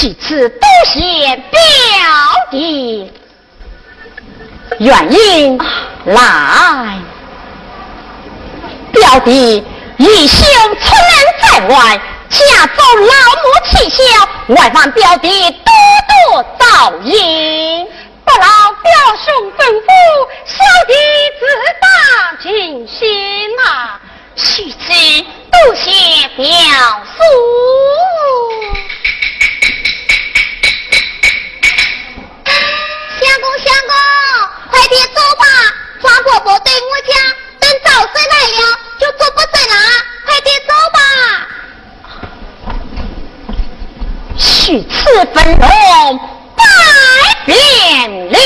其次多谢表弟。原因来，表弟一宿出门在外，家中老母气消，外望表弟多多照应。不劳表兄吩咐，小弟自当尽心啊！其次多谢表叔。相公，相公，快点走吧！抓婆婆对我讲，等早水来了就做不准了，快点走吧！许此分容。变了。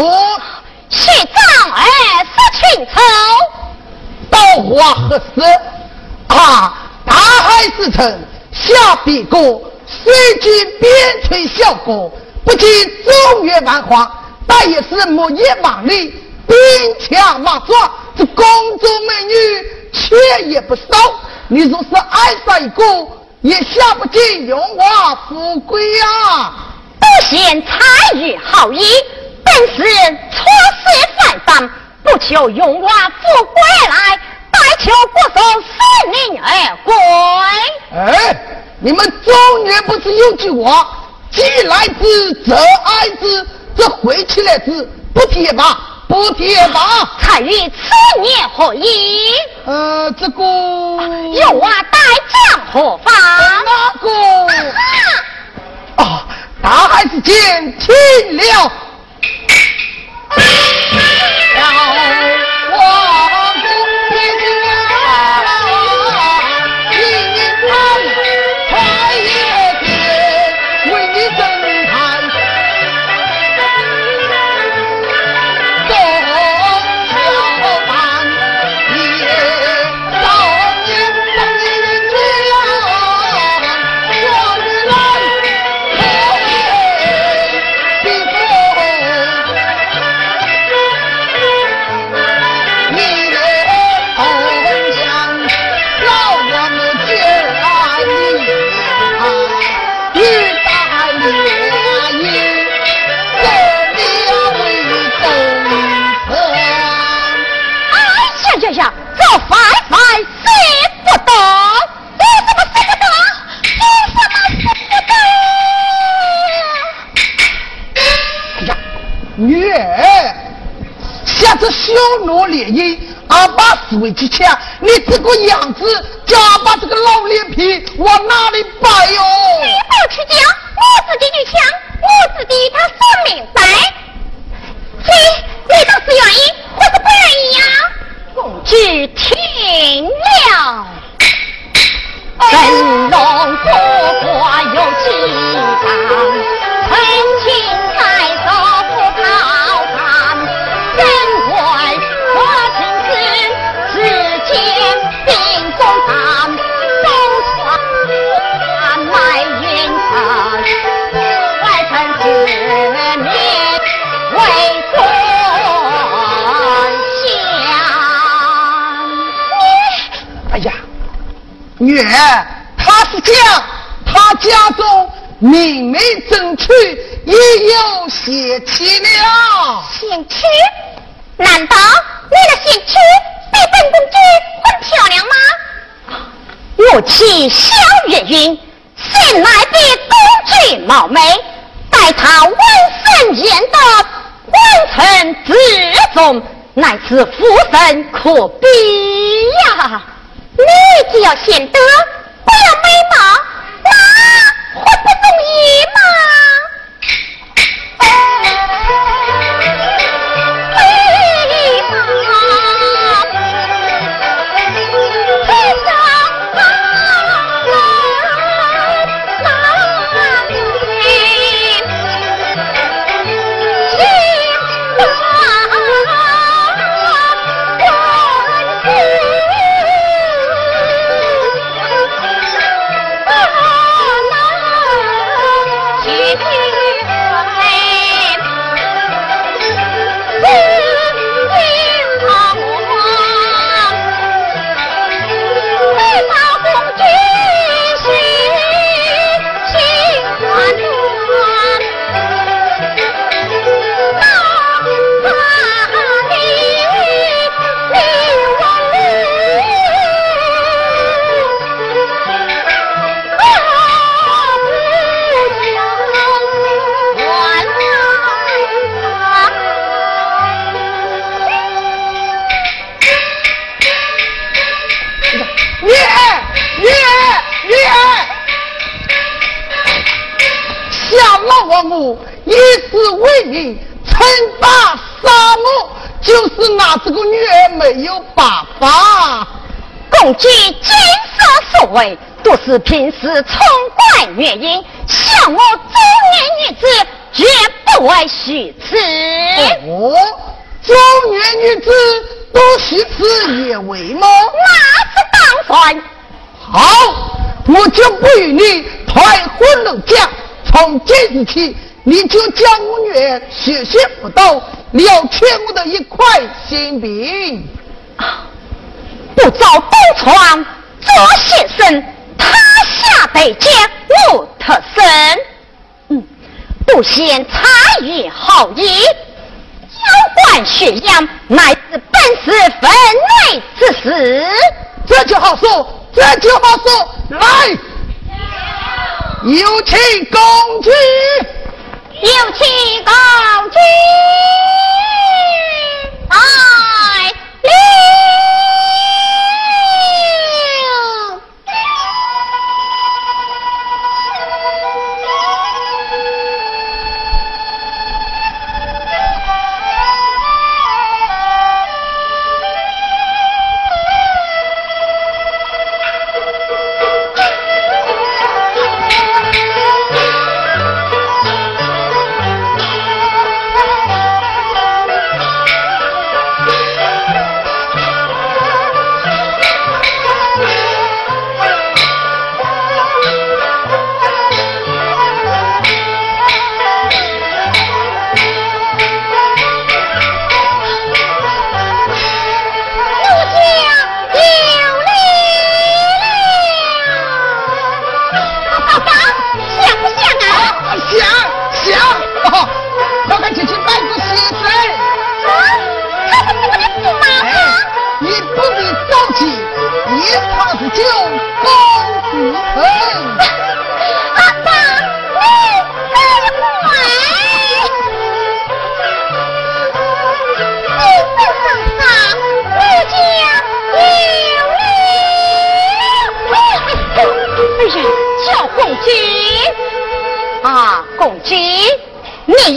我西藏儿是清朝，到花何时？啊，大海之城下必过，虽今边陲小国，不及中原繁华，但也是木叶王里兵强马壮，这宫中美女却也不少。你若是爱上一个，也下不尽荣华富贵呀、啊。不嫌才与好意，本是错事反犯，不求荣华富贵来，但求国寿四命而归。哎，你们中原不是有句话，既来之则安之，这回去来之不提也罢？不提也罢？才与此年何意？呃，这个有我待将何方？那个啊，大孩子见听了。了为几强，你这个样子，叫把这个老脸皮往哪里摆哟？你不去讲，我自己去抢，我自己他说明白。你你倒是愿意，或是不愿意呀？公举听了，真龙不过有气场，女儿，他是讲他家中明媒正娶，也有贤妻了。贤妻？难道你的贤妻比本公主很漂亮吗？我妻萧月云，生来比公主貌美，待她温顺贤德，官臣之中，乃是夫人可比呀。你只要贤德，不要美貌，那会不容易吗？我以此为名，称霸沙漠，就是拿这个女儿没有办法。公举今色所为，都是平时冲冠原因，像我中年女子，绝不为虚此。哦，中年女子不虚此也为么？那是当然。好。我就不与你退婚了家。从今日起，你就将我女儿学习不到，你要欠我的一块心病。不遭东窗做先生，他下得将我特生。嗯，不嫌才艺好艺，交换血样乃是本是分内之事。这就好说，这就好说，来，有请公举，有请公举，来，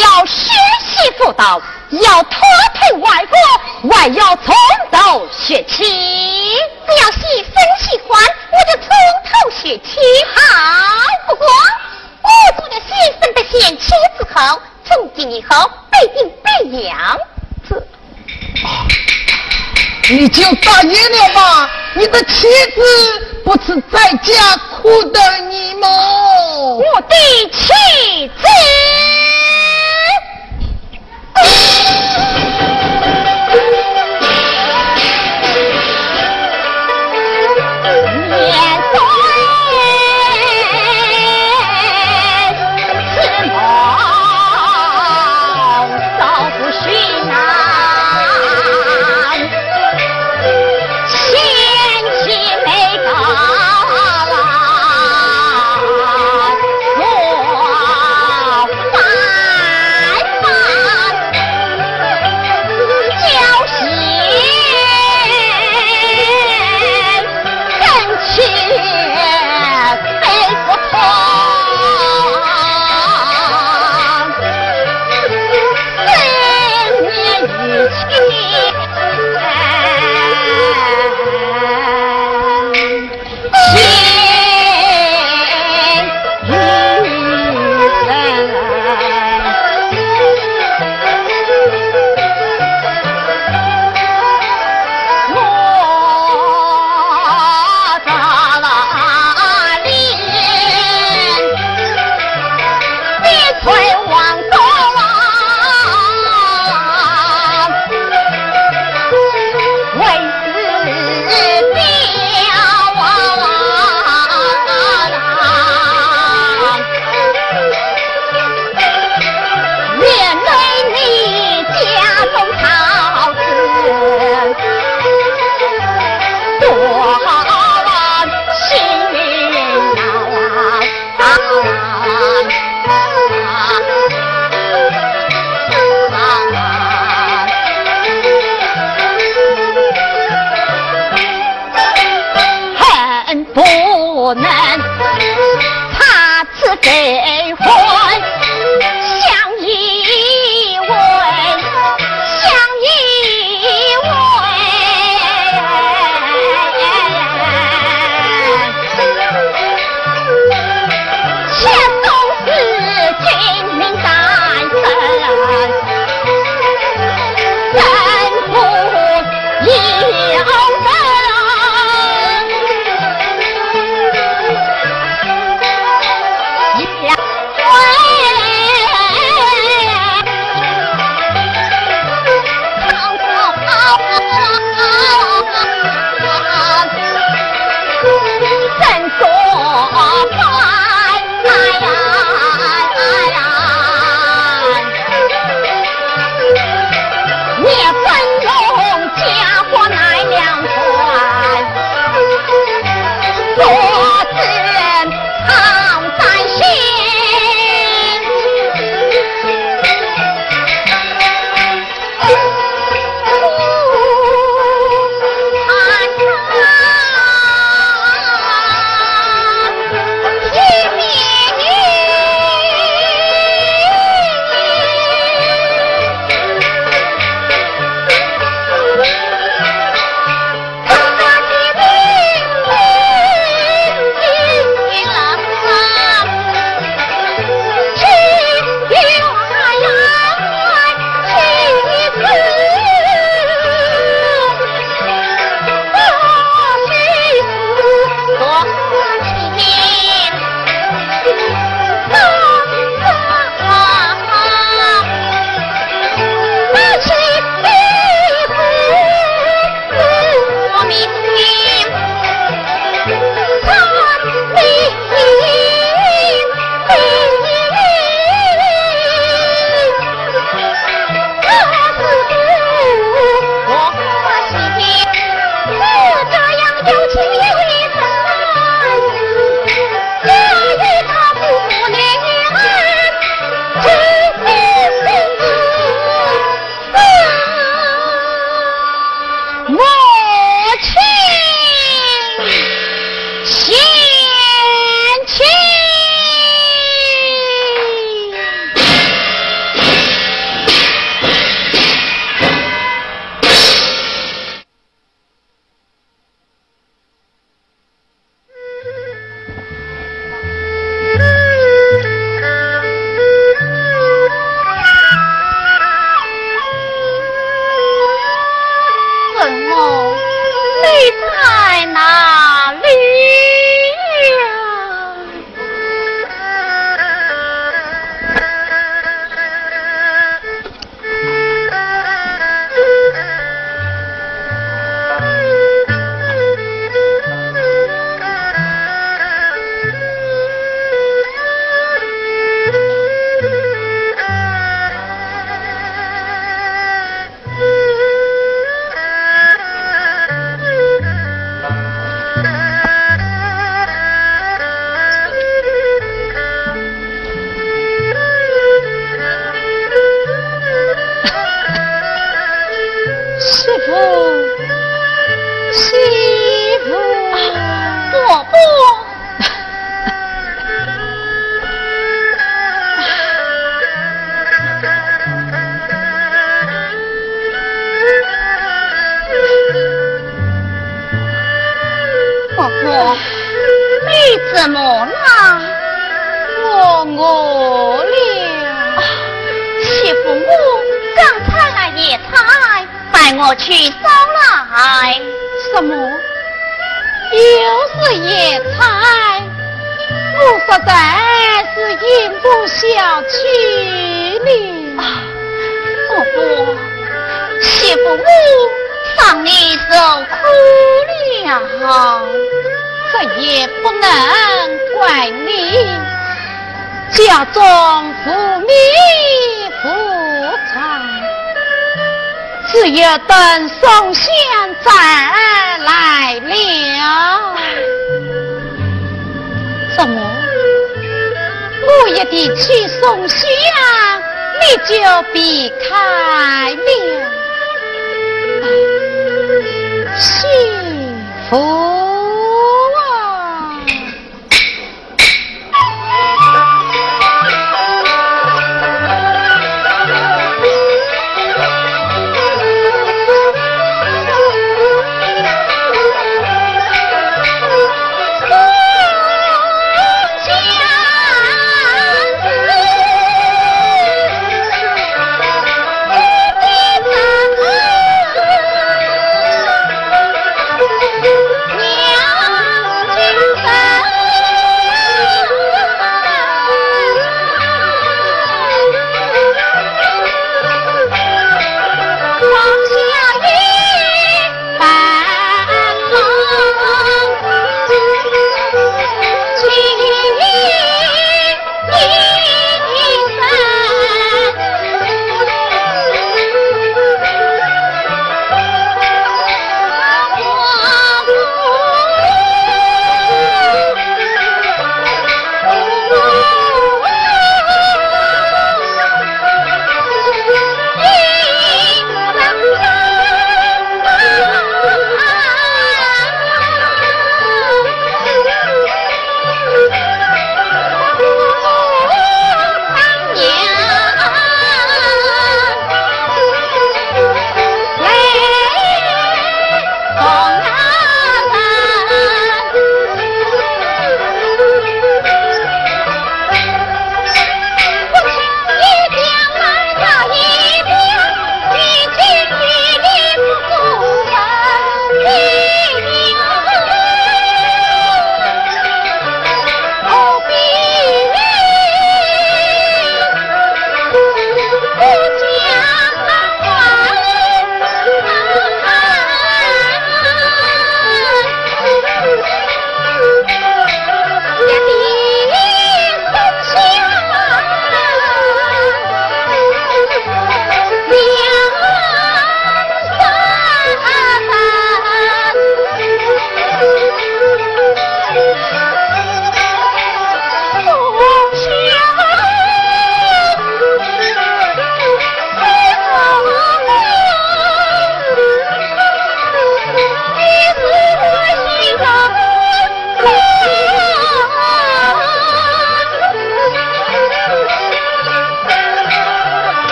要学习辅导，要脱退外国，还要从头学起。只要喜生喜欢，我就从头学起。好，不过我做了先生的贤妻之后，从今以后必定别样子。你就答应了吧？你的妻子不是在家苦等你吗？我的妻子。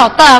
好大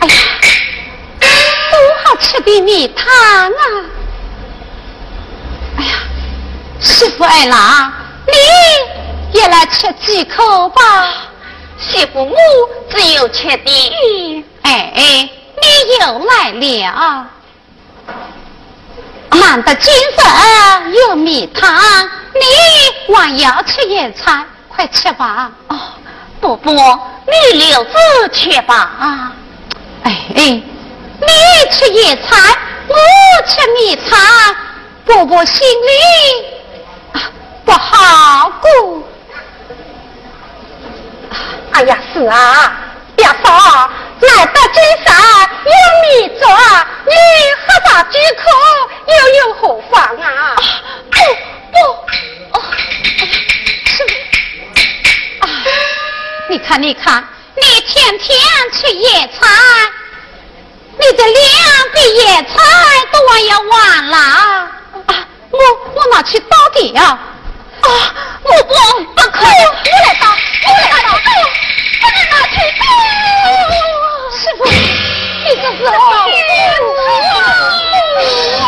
哎呀，多好吃的米汤啊！哎呀，师傅二郎，你也来吃几口吧。媳妇，我只有吃的。哎，你又来了，难得今日有米汤，你还要吃野菜，快吃吧。哦，伯伯，你留着吃吧。啊，哎，你吃野菜，我吃米汤，伯伯心里不好过。哎呀，是啊，别说，难得今生有米做，你喝上几口又有何妨啊？不不，哦，你看你看，你天天吃野菜，你这两笔野菜都快要完了啊！我我拿去倒地啊！啊，我不不可以，我来倒，我来倒，不能拿去倒。师傅，你这是好。我。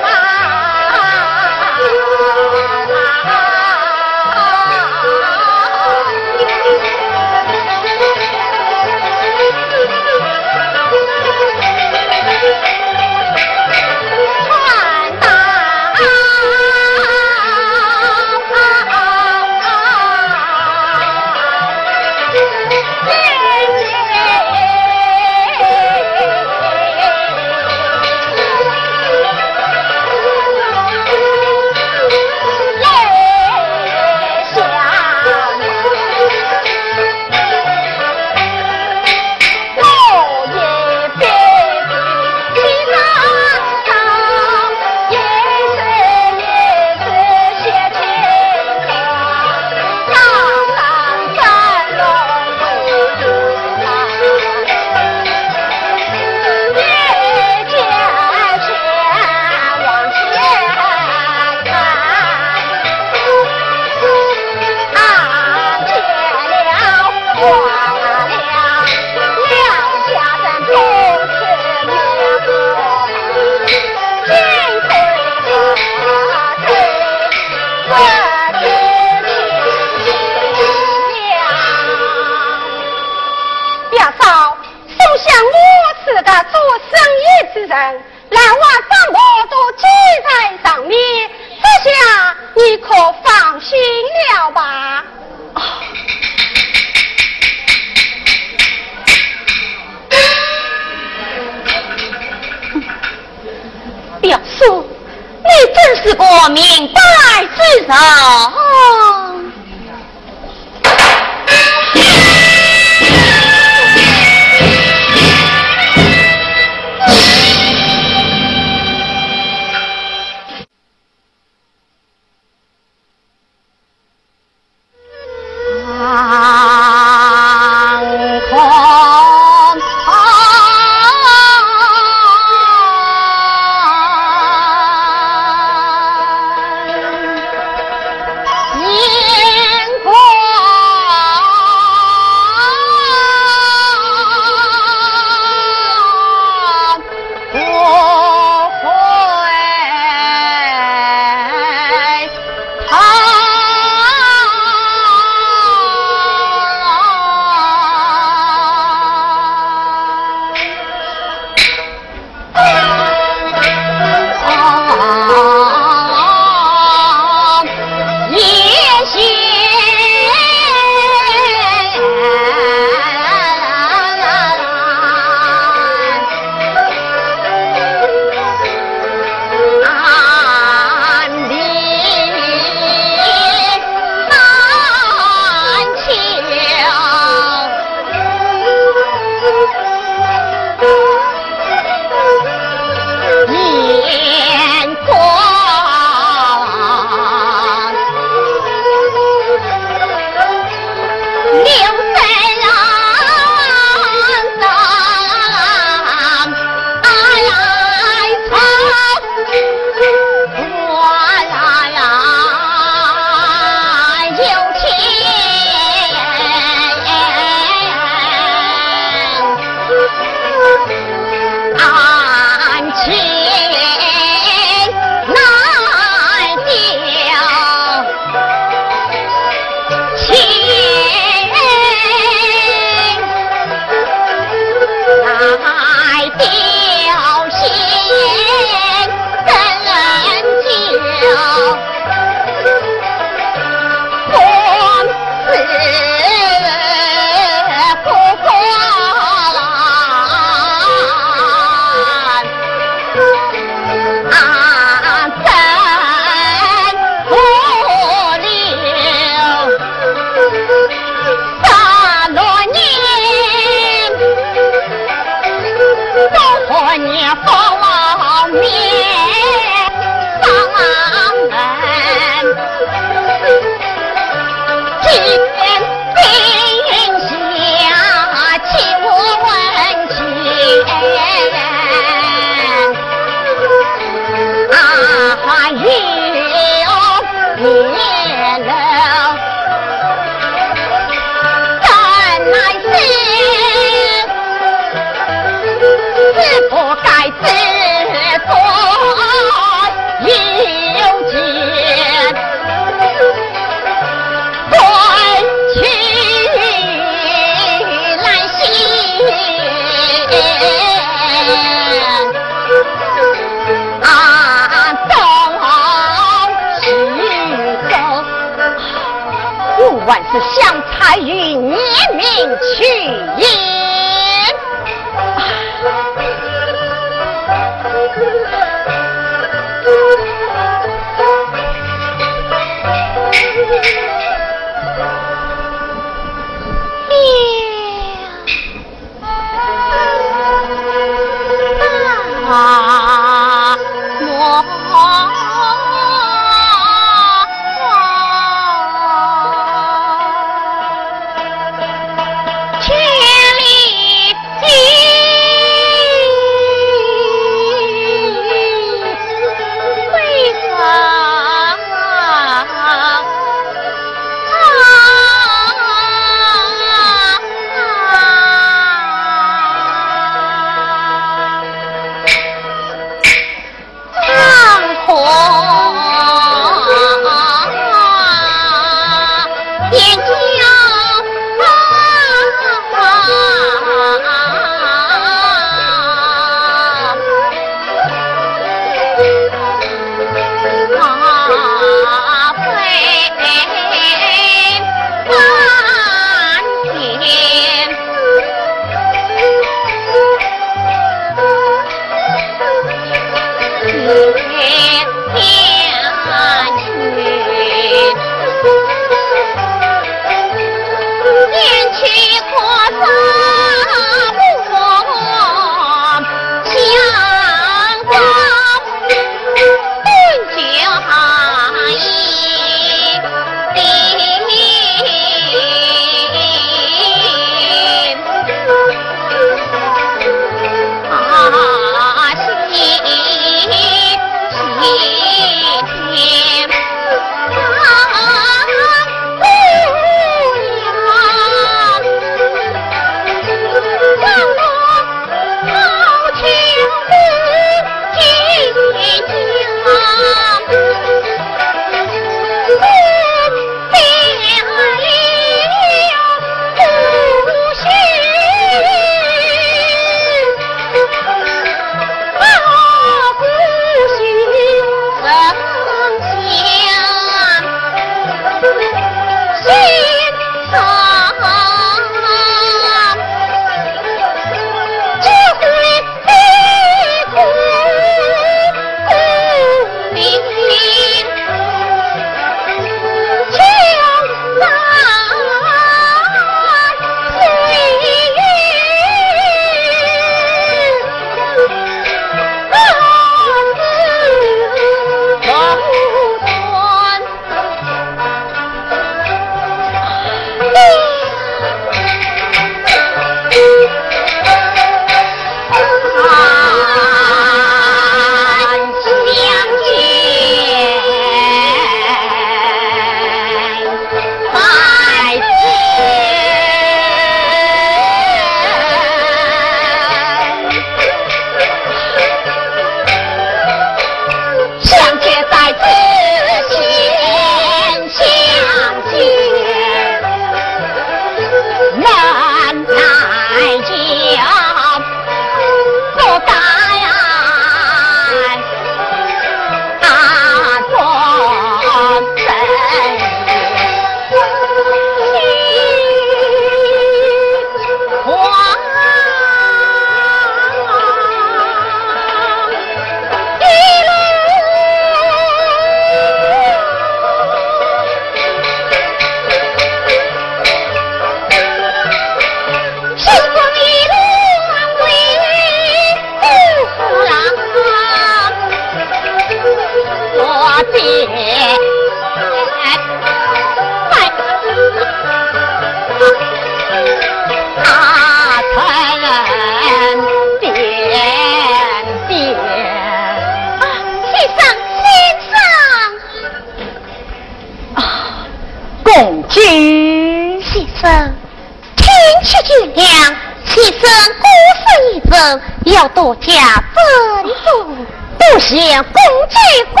多加吩咐，不嫌公举光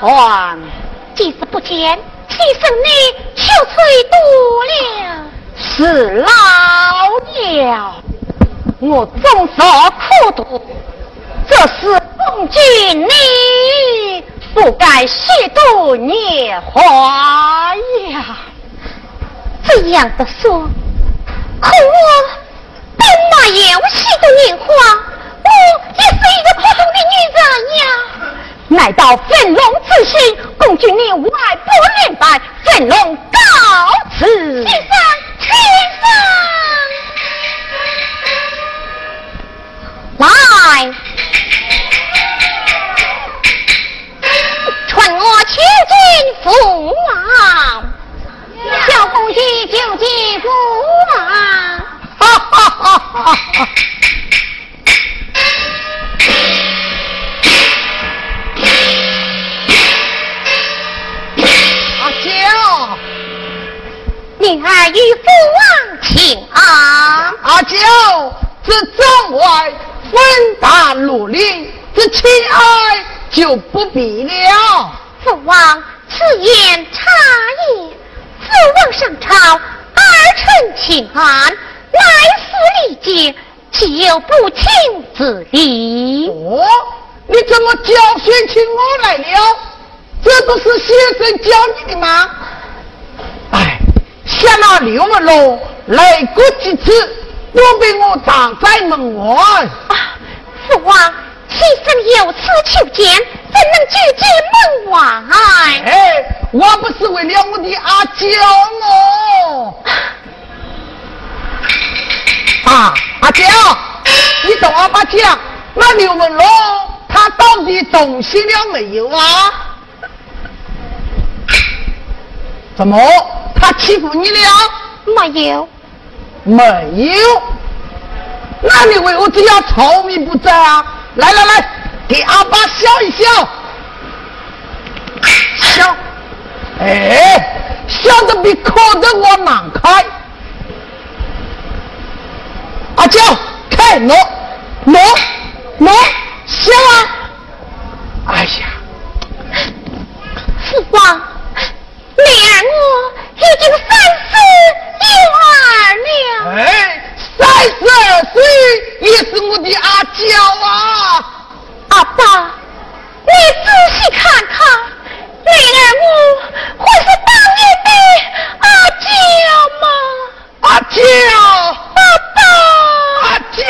环。即使不见，妾身你羞愧多了。是老娘，我终受苦毒，这是公举你不该亵渎年华呀。这样的说，可我本没有亵渎年华，我也是一个普通的女人呀。难道粉龙之心，公举你外不明白？粉龙告辞。先生，先生，来，传我千金驸马。小公举就见父王，哈哈哈哈哈！女儿与父王请安。阿娇，这帐外分担努力，这亲爱就不必了。父王，此言差矣。父王上朝，儿臣请安，来时礼节，岂有不请之理？哦，你怎么教训起我来了？这不是先生教你的吗？哎，想那刘文龙来过几次，都被我挡在门外。啊，父王，妾身有此求见，怎能拒绝门外？哎。我不是为了我的阿娇哦，啊，阿娇，你等我把讲，那刘文龙他到底动心了没有啊？怎么，他欺负你了？没有，没有。那你为何这样愁眉不展啊？来来来，给阿爸笑一笑，笑。哎，笑得比哭得我难开。阿娇，看我，我，我，笑啊！哎呀，父王，女儿我已经三十有二了。哎，三十二岁也是我的阿娇啊！阿爸，你仔细看看。女儿，我会是当年的阿娇吗？阿娇，爸爸，阿娇。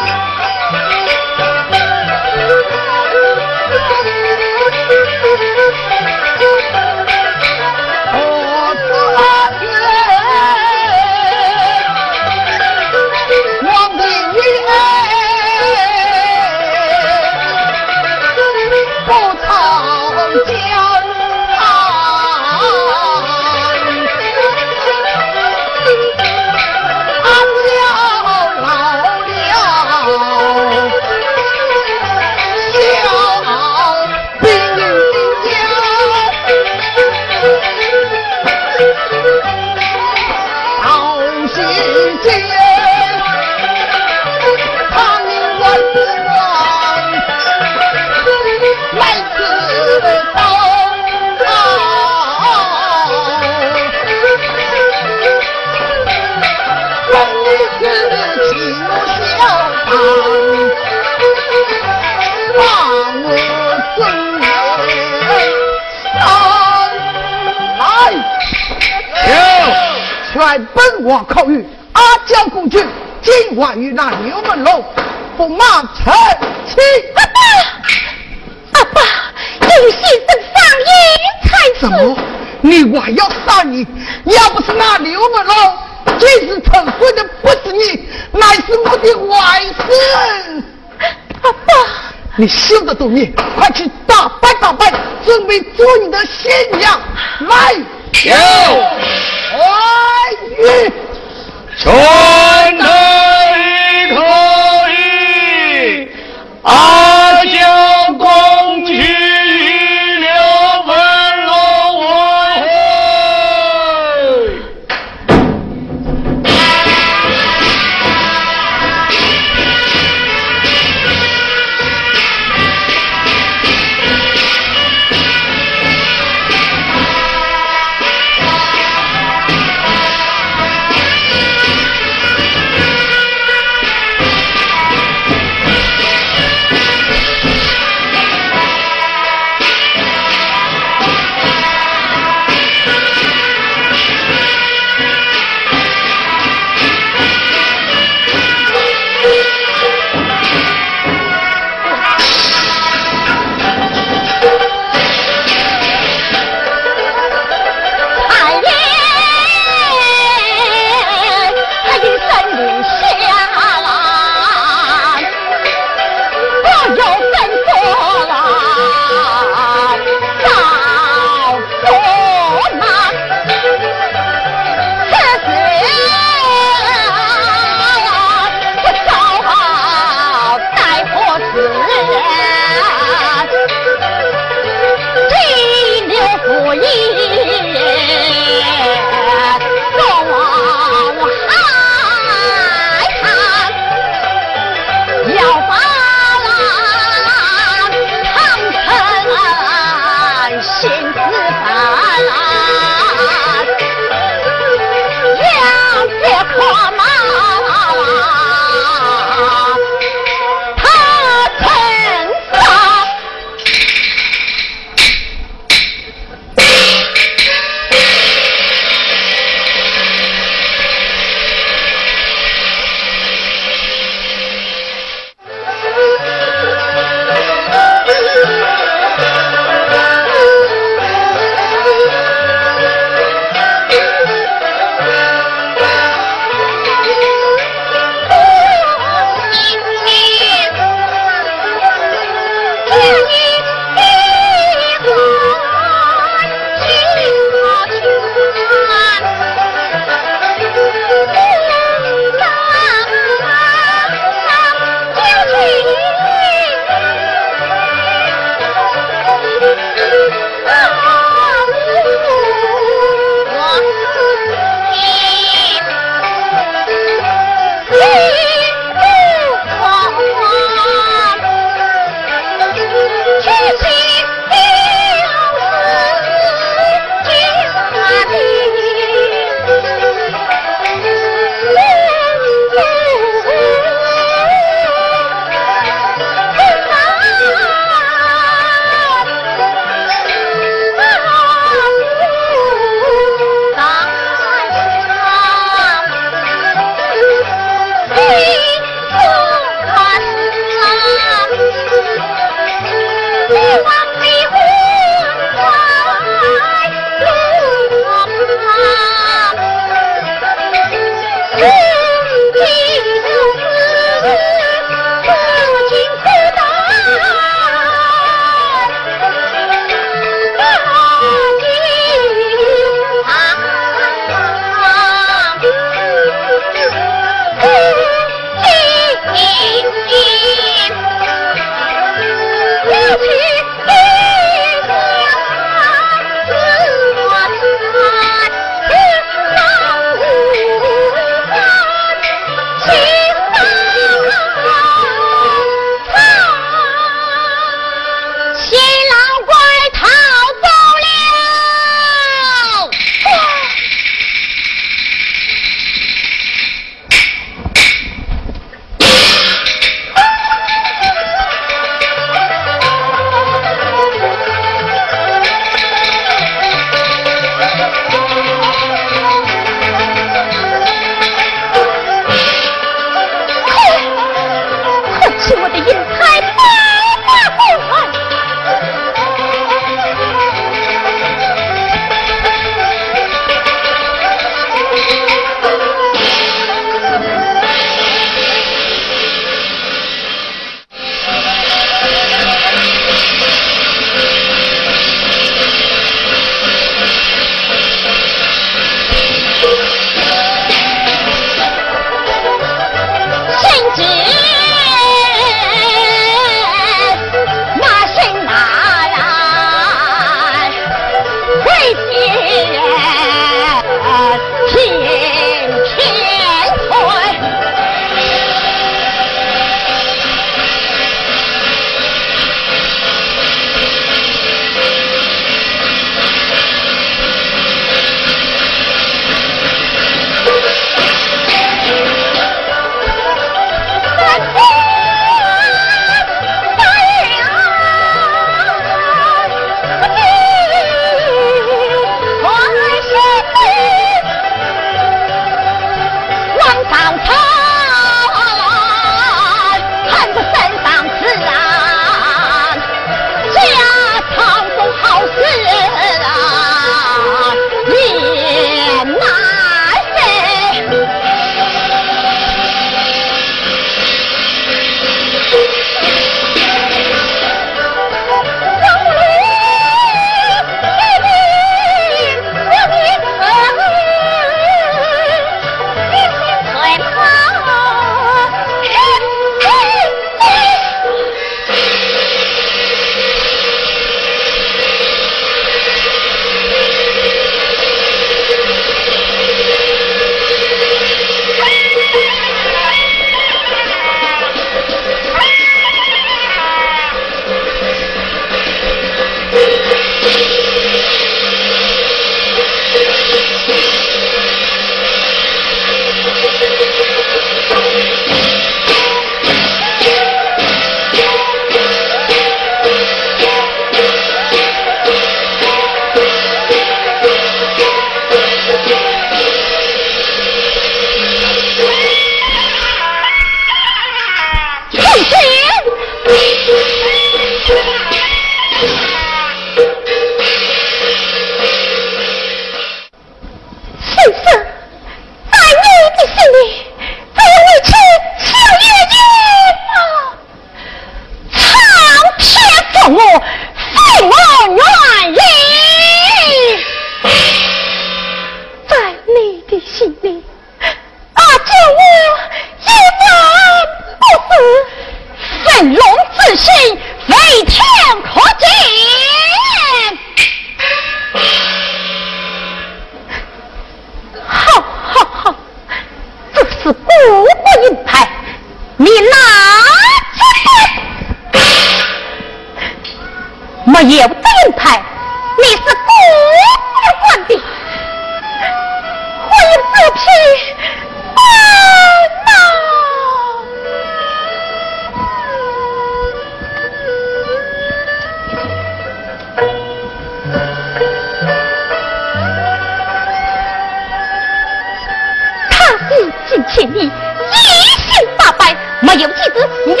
请你一心八拜没有妻子你就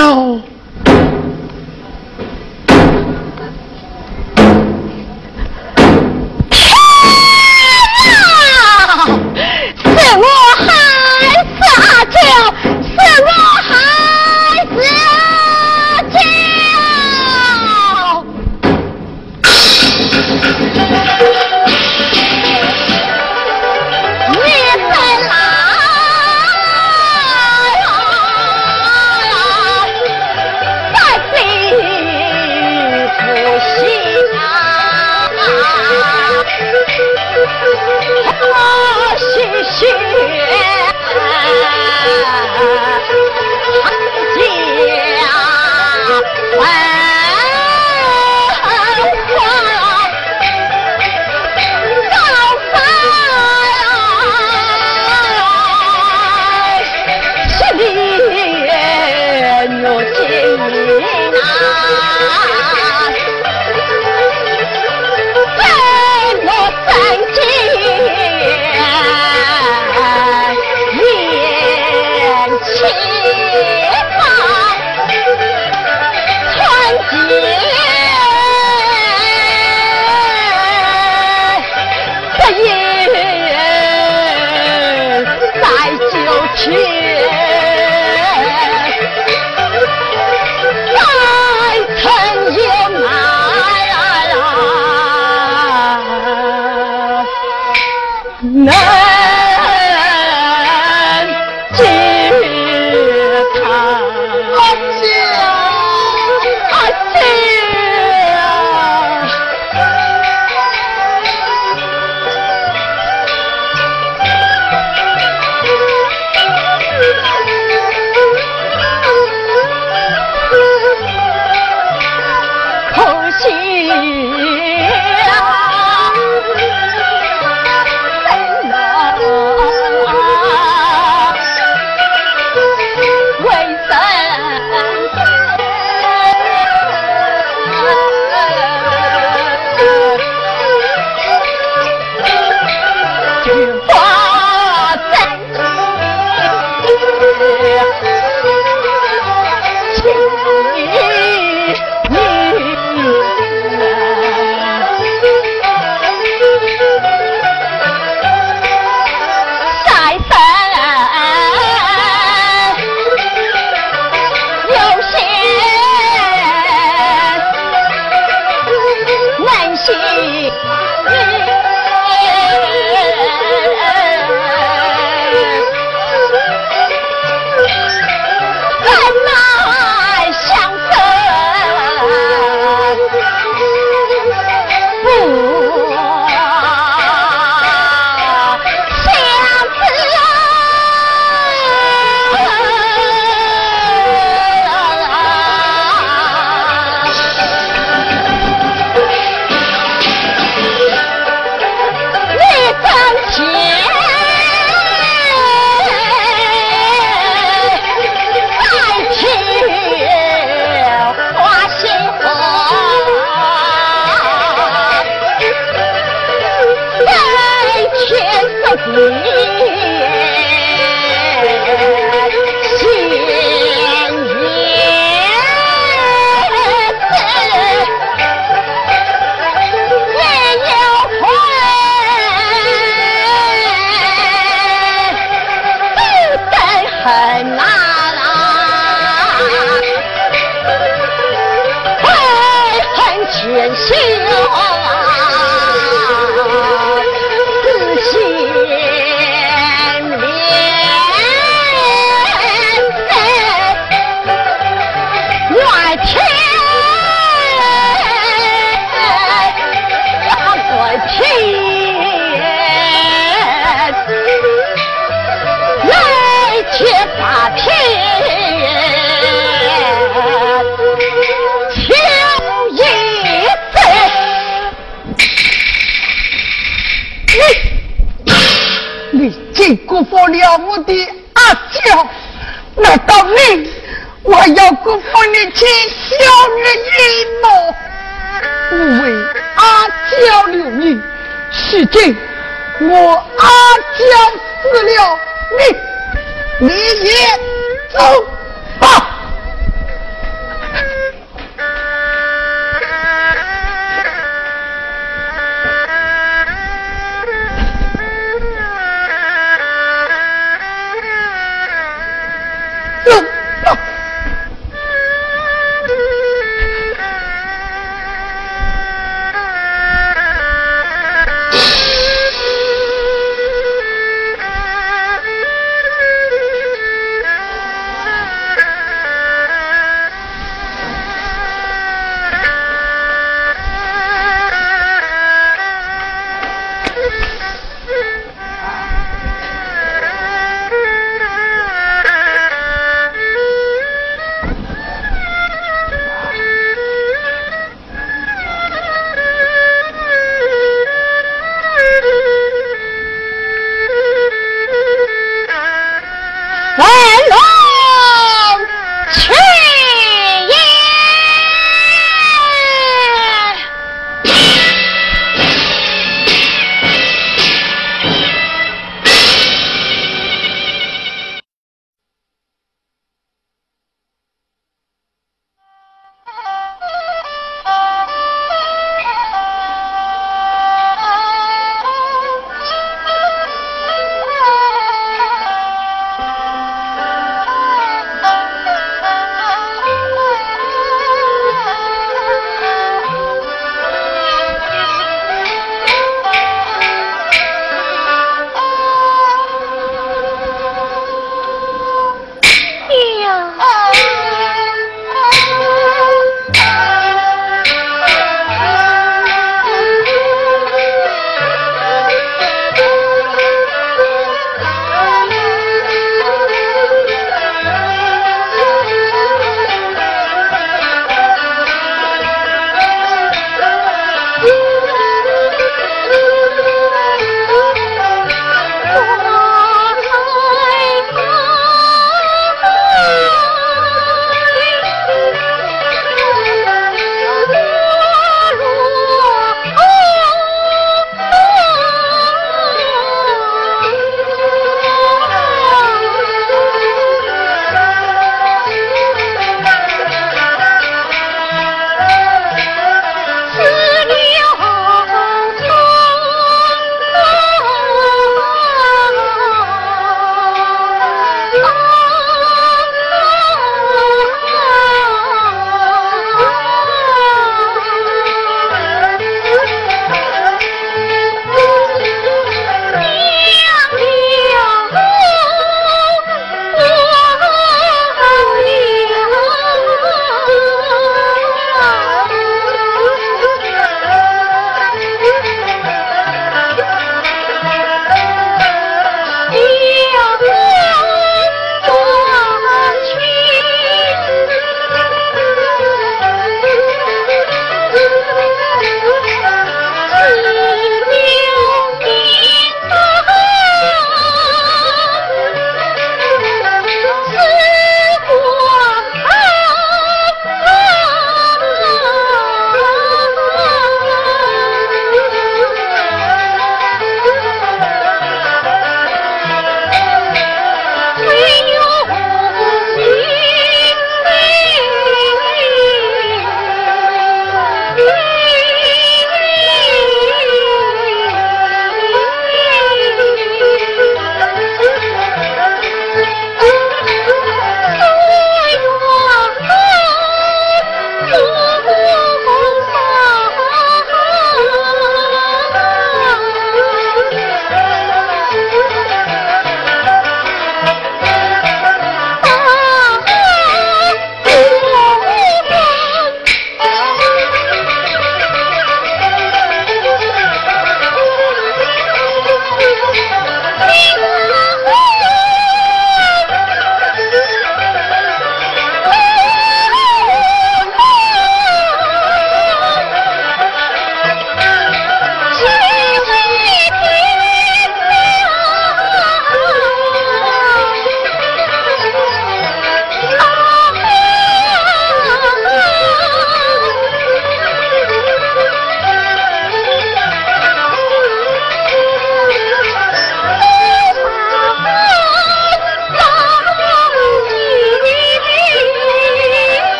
now.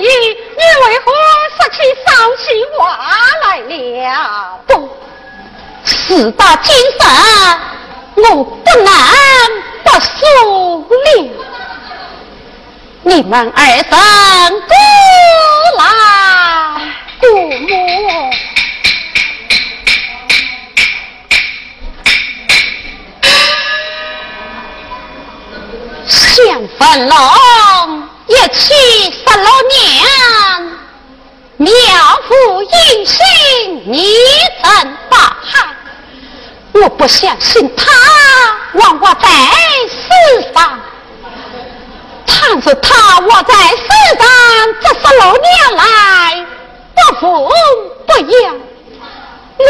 你为何说起丧气话来了？不，四大今神我不能不树你。你们二生过来，姑母，掀坟垄。一去十六娘，苗父一心你怎大害，我不相信他枉我在世上。倘若他我在世上这十六年来不疯不哑，我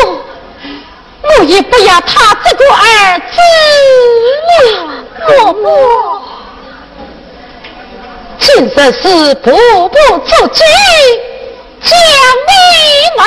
我也不要他这个儿子了，我不。今日是步步出局，将你们。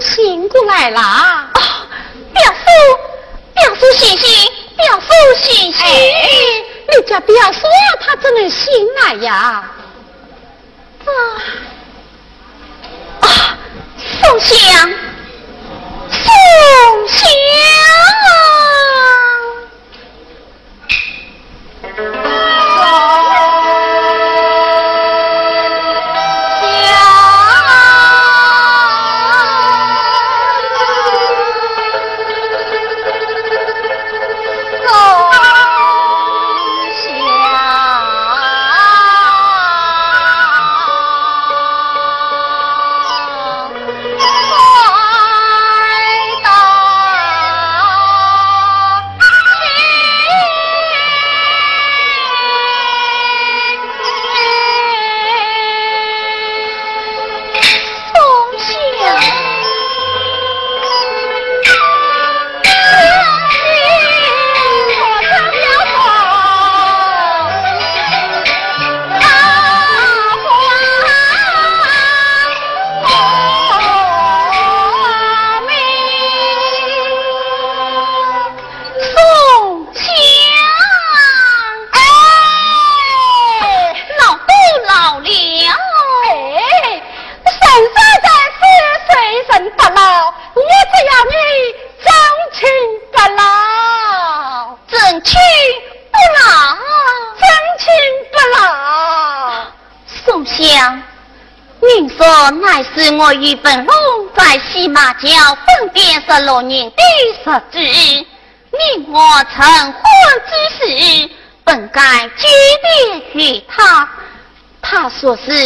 醒过来了。文龙在西马桥分别十六年的日子你我成婚之时本该诀别于他。他说是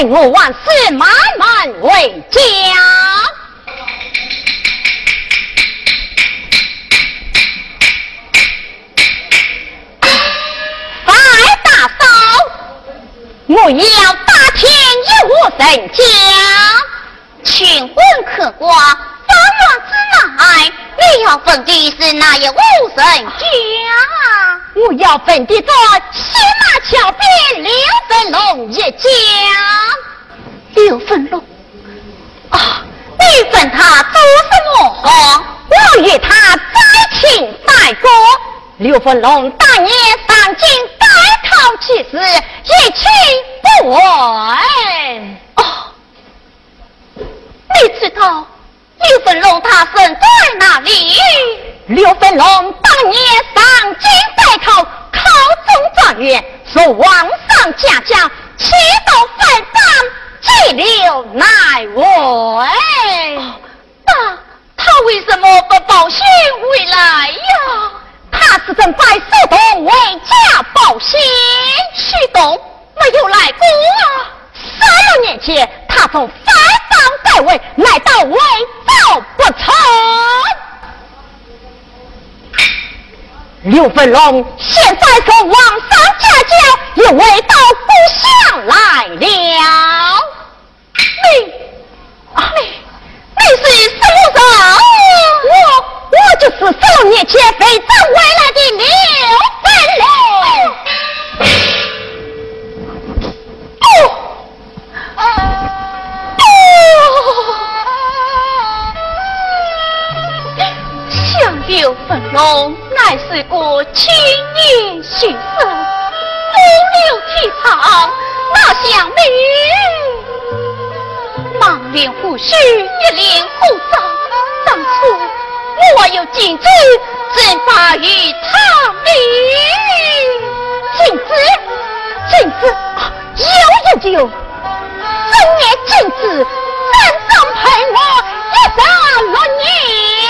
等我万事慢慢为家。白大嫂，我要打听一无人家，请问客官，八王之内，你要分的是哪一户人家？我要分的在西马桥边刘分龙一家。刘分龙，啊，你分他做什么？我与他在亲待过。刘分龙当年上京改考其事，一去不回。哦，你知道刘分龙他生在哪里？刘分龙当年上京改考，考中状元，受皇上嘉奖，七道反章，急流乃位。那他为什么不报信回来呀？他是正拜苏东为家报信，徐东没有来过啊。三六年前，他从反党在位，来到魏赵不成。刘分龙现在从王上家教，又未到故乡来了。你，啊你，你是什么人？我，我就是十六年前被征回来的刘分龙。想刘分龙乃是个青年学生，风流倜傥，哪想你满脸胡须，一脸胡渣。当初我有禁止，怎发与他离？禁止，禁止，有有有，正月正值三中陪我一道六年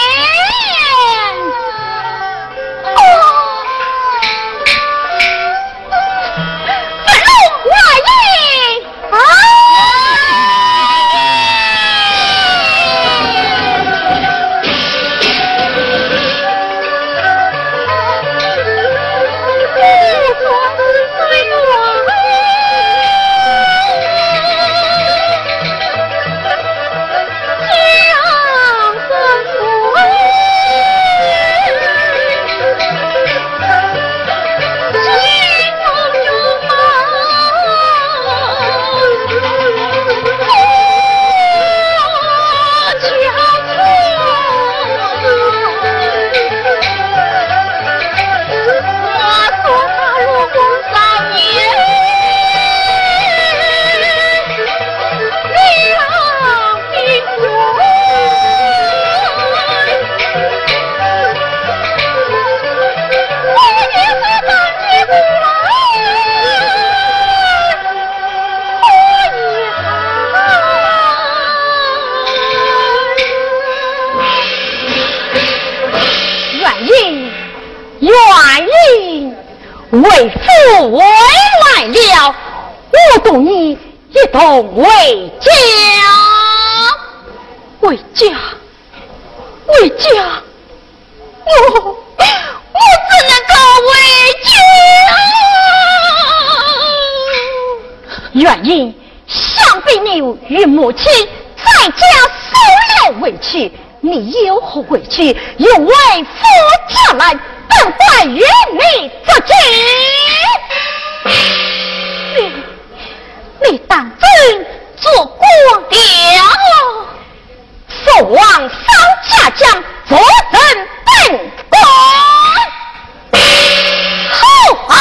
父为来了，我同你一同为家，为家，为家，我我只能够为家。原因。想必你与母亲在家受了委屈，你有何委屈？有为夫家来，本官与你责之。你你当真做官了？父王上家将，坐镇本官。好啊！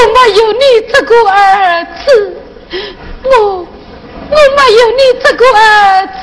我没有你这个儿子，我我没有你这个儿子，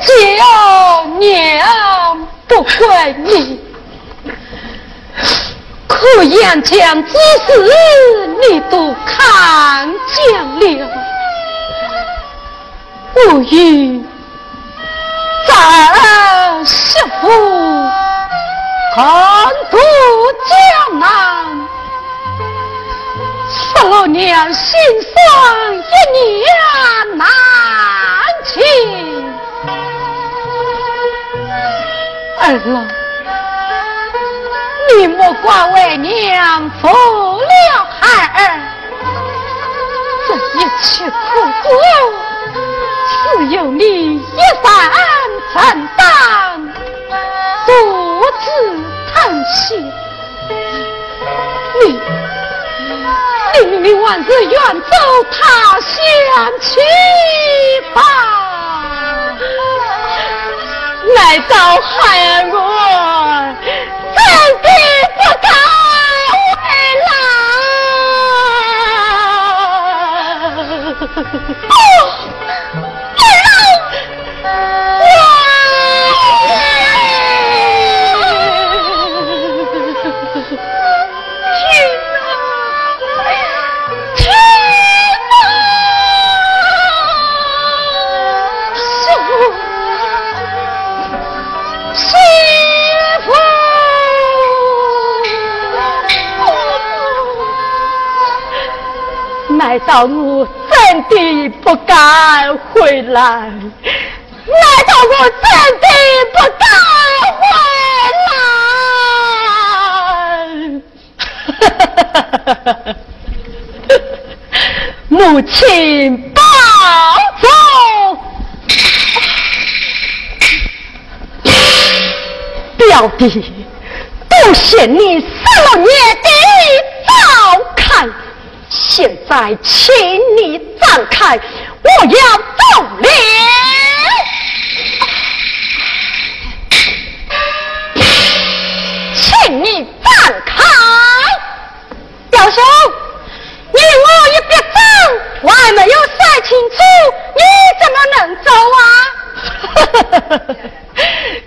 不为娇娘不怪你，可眼前之事你都看见了，我与咱媳妇共度江南。十六年心酸一年难尽，儿郎，你莫怪为娘负了孩儿，这一切苦果，只有你一番承担，独自叹息，你。命令万子远走他乡去吧，来到海儿我真的不该回来。难道我真的不敢回来？难道我真的不敢回来？母亲保重，表弟，多谢你十六年的照看。现在，请你站开，我要走了。请你站开，表兄，你我也别走，我还没有算清楚，你怎么能走啊？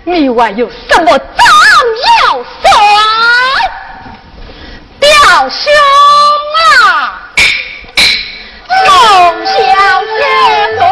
你还有什么账要算，表兄啊？从小学